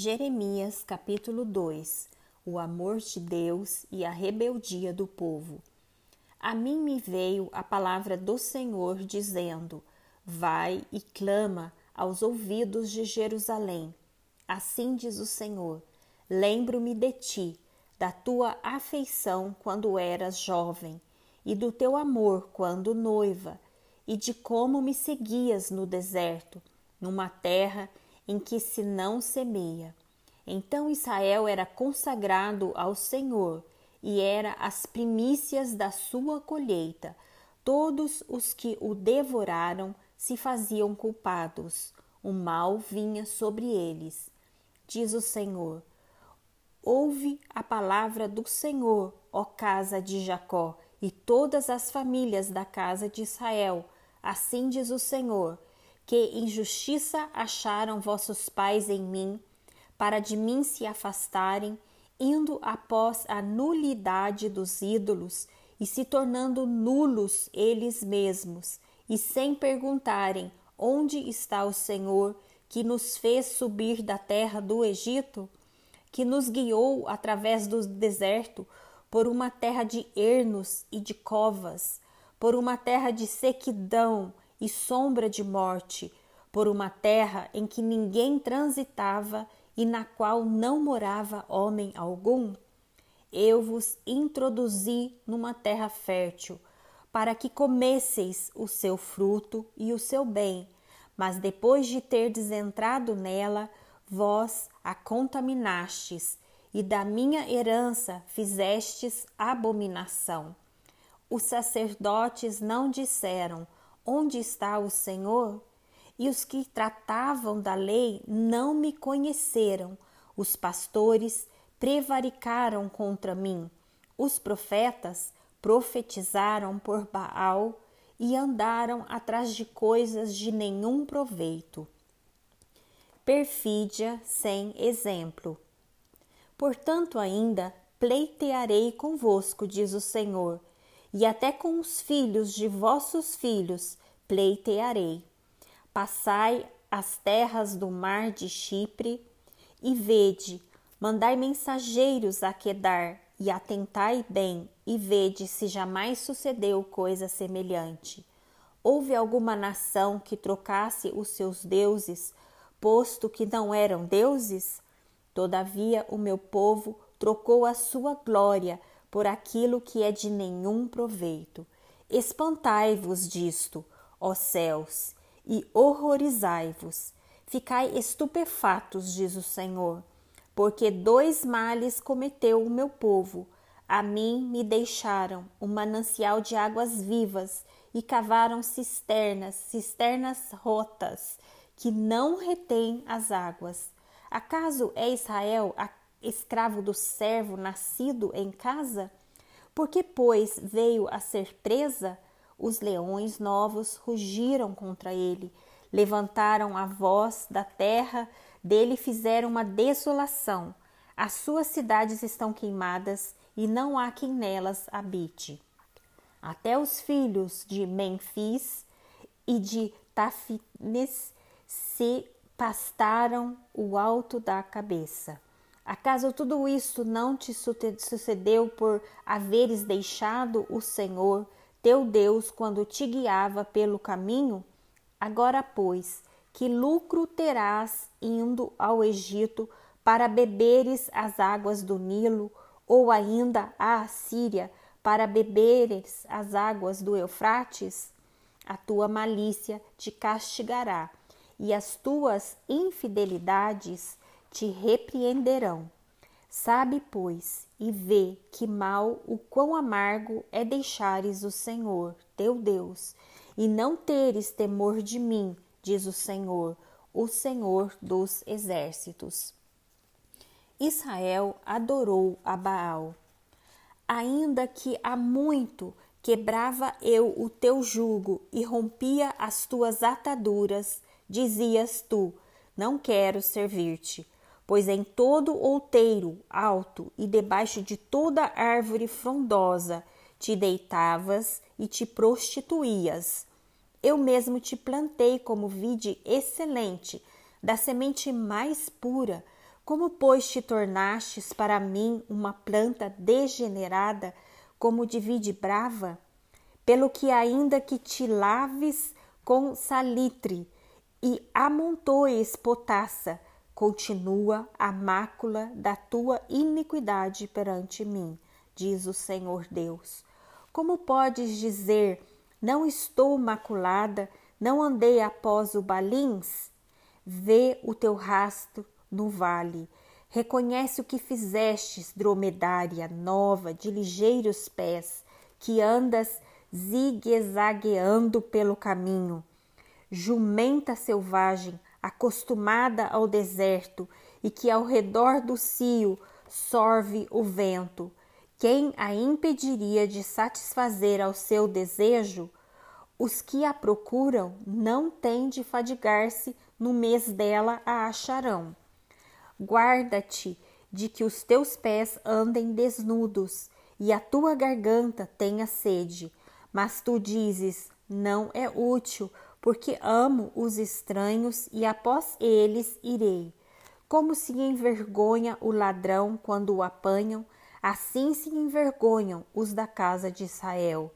Jeremias capítulo 2 O amor de Deus e a rebeldia do povo. A mim me veio a palavra do Senhor dizendo: Vai e clama aos ouvidos de Jerusalém. Assim diz o Senhor: Lembro-me de ti, da tua afeição quando eras jovem, e do teu amor quando noiva, e de como me seguias no deserto, numa terra em que se não semeia. Então Israel era consagrado ao Senhor e era as primícias da sua colheita. Todos os que o devoraram se faziam culpados. O mal vinha sobre eles. Diz o Senhor: Ouve a palavra do Senhor, ó casa de Jacó, e todas as famílias da casa de Israel. Assim diz o Senhor: que injustiça acharam vossos pais em mim, para de mim se afastarem, indo após a nulidade dos ídolos e se tornando nulos eles mesmos, e sem perguntarem onde está o Senhor que nos fez subir da terra do Egito, que nos guiou através do deserto por uma terra de ernos e de covas, por uma terra de sequidão e sombra de morte, por uma terra em que ninguém transitava e na qual não morava homem algum? Eu vos introduzi numa terra fértil, para que comesseis o seu fruto e o seu bem, mas depois de terdes entrado nela, vós a contaminastes, e da minha herança fizestes abominação. Os sacerdotes não disseram: Onde está o Senhor? E os que tratavam da lei não me conheceram. Os pastores prevaricaram contra mim. Os profetas profetizaram por Baal e andaram atrás de coisas de nenhum proveito. Perfídia sem exemplo. Portanto, ainda pleitearei convosco, diz o Senhor, e até com os filhos de vossos filhos pleitearei. Passai as terras do mar de Chipre e vede, mandai mensageiros a Quedar e atentai bem e vede se jamais sucedeu coisa semelhante. Houve alguma nação que trocasse os seus deuses, posto que não eram deuses? Todavia o meu povo trocou a sua glória por aquilo que é de nenhum proveito. Espantai-vos disto, ó céus, e horrorizai-vos. Ficai estupefatos, diz o Senhor, porque dois males cometeu o meu povo. A mim me deixaram um manancial de águas vivas e cavaram cisternas, cisternas rotas, que não retêm as águas. Acaso é Israel escravo do servo nascido em casa? Porque, pois, veio a ser presa, os leões novos rugiram contra ele, levantaram a voz da terra, dele fizeram uma desolação. As suas cidades estão queimadas e não há quem nelas habite. Até os filhos de Memfis e de Tafines se pastaram o alto da cabeça. Acaso tudo isso não te sucedeu por haveres deixado o Senhor, teu Deus, quando te guiava pelo caminho? Agora, pois, que lucro terás indo ao Egito para beberes as águas do Nilo, ou ainda à Assíria para beberes as águas do Eufrates? A tua malícia te castigará, e as tuas infidelidades te repreenderão. Sabe, pois, e vê que mal o quão amargo é deixares o Senhor, teu Deus, e não teres temor de mim, diz o Senhor, o Senhor dos exércitos. Israel adorou a Baal. Ainda que há muito quebrava eu o teu jugo e rompia as tuas ataduras, dizias tu: Não quero servir-te pois em todo outeiro alto e debaixo de toda árvore frondosa te deitavas e te prostituías. Eu mesmo te plantei como vide excelente, da semente mais pura, Como, pois, te tornastes para mim uma planta degenerada, como de vide brava? Pelo que, ainda que te laves com salitre e amontoes potassa, continua a mácula da tua iniquidade perante mim, diz o Senhor Deus. Como podes dizer, não estou maculada, não andei após o balins? Vê o teu rastro no vale. Reconhece o que fizestes, dromedária nova, de ligeiros pés, que andas zigue-zagueando pelo caminho. Jumenta selvagem, acostumada ao deserto e que ao redor do cio sorve o vento. Quem a impediria de satisfazer ao seu desejo? Os que a procuram não têm de fadigar-se, no mês dela a acharão. Guarda-te de que os teus pés andem desnudos e a tua garganta tenha sede. Mas tu dizes: Não é útil, porque amo os estranhos e após eles irei. Como se envergonha o ladrão quando o apanham, assim se envergonham os da casa de Israel.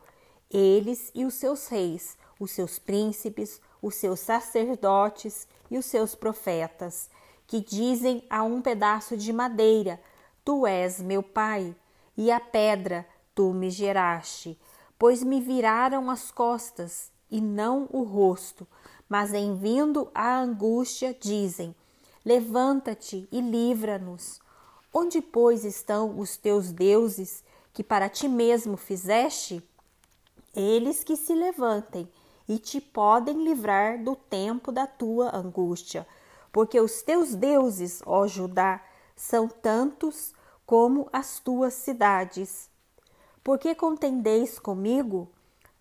Eles e os seus reis, os seus príncipes, os seus sacerdotes e os seus profetas que dizem a um pedaço de madeira: Tu és meu pai, e a pedra tu me geraste, pois me viraram as costas e não o rosto, mas em vindo a angústia dizem: Levanta-te e livra-nos. Onde, pois, estão os teus deuses que para ti mesmo fizeste? Eles que se levantem e te podem livrar do tempo da tua angústia porque os teus deuses, ó Judá, são tantos como as tuas cidades. Porque contendeis comigo?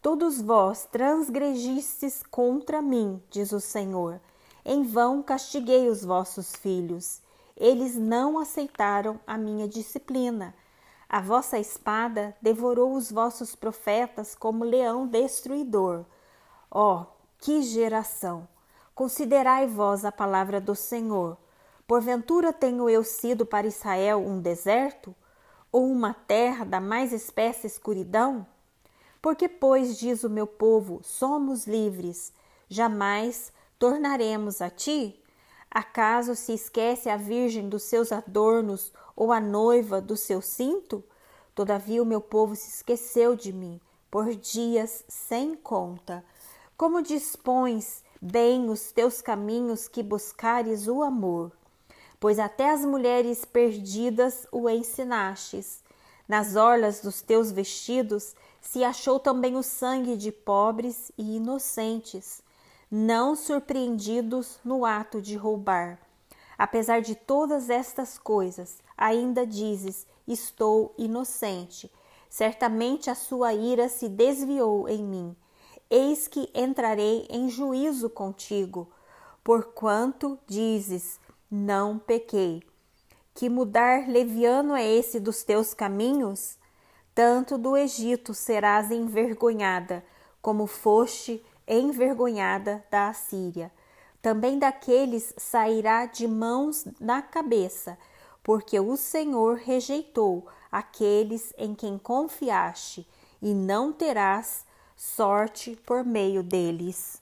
Todos vós transgregistes contra mim, diz o Senhor. Em vão castiguei os vossos filhos. Eles não aceitaram a minha disciplina. A vossa espada devorou os vossos profetas como leão destruidor. Ó, oh, que geração! Considerai vós a palavra do Senhor. Porventura tenho eu sido para Israel um deserto? Ou uma terra da mais espessa escuridão? Porque, pois, diz o meu povo, somos livres, jamais tornaremos a ti? Acaso se esquece a virgem dos seus adornos ou a noiva do seu cinto? Todavia o meu povo se esqueceu de mim por dias sem conta. Como dispões bem os teus caminhos que buscares o amor, pois até as mulheres perdidas o ensinastes. Nas orlas dos teus vestidos se achou também o sangue de pobres e inocentes, não surpreendidos no ato de roubar. Apesar de todas estas coisas, ainda dizes: Estou inocente. Certamente a sua ira se desviou em mim Eis que entrarei em juízo contigo, porquanto dizes: Não pequei. Que mudar leviano é esse dos teus caminhos? Tanto do Egito serás envergonhada, como foste envergonhada da Assíria. Também daqueles sairá de mãos na cabeça, porque o Senhor rejeitou aqueles em quem confiaste, e não terás sorte por meio deles.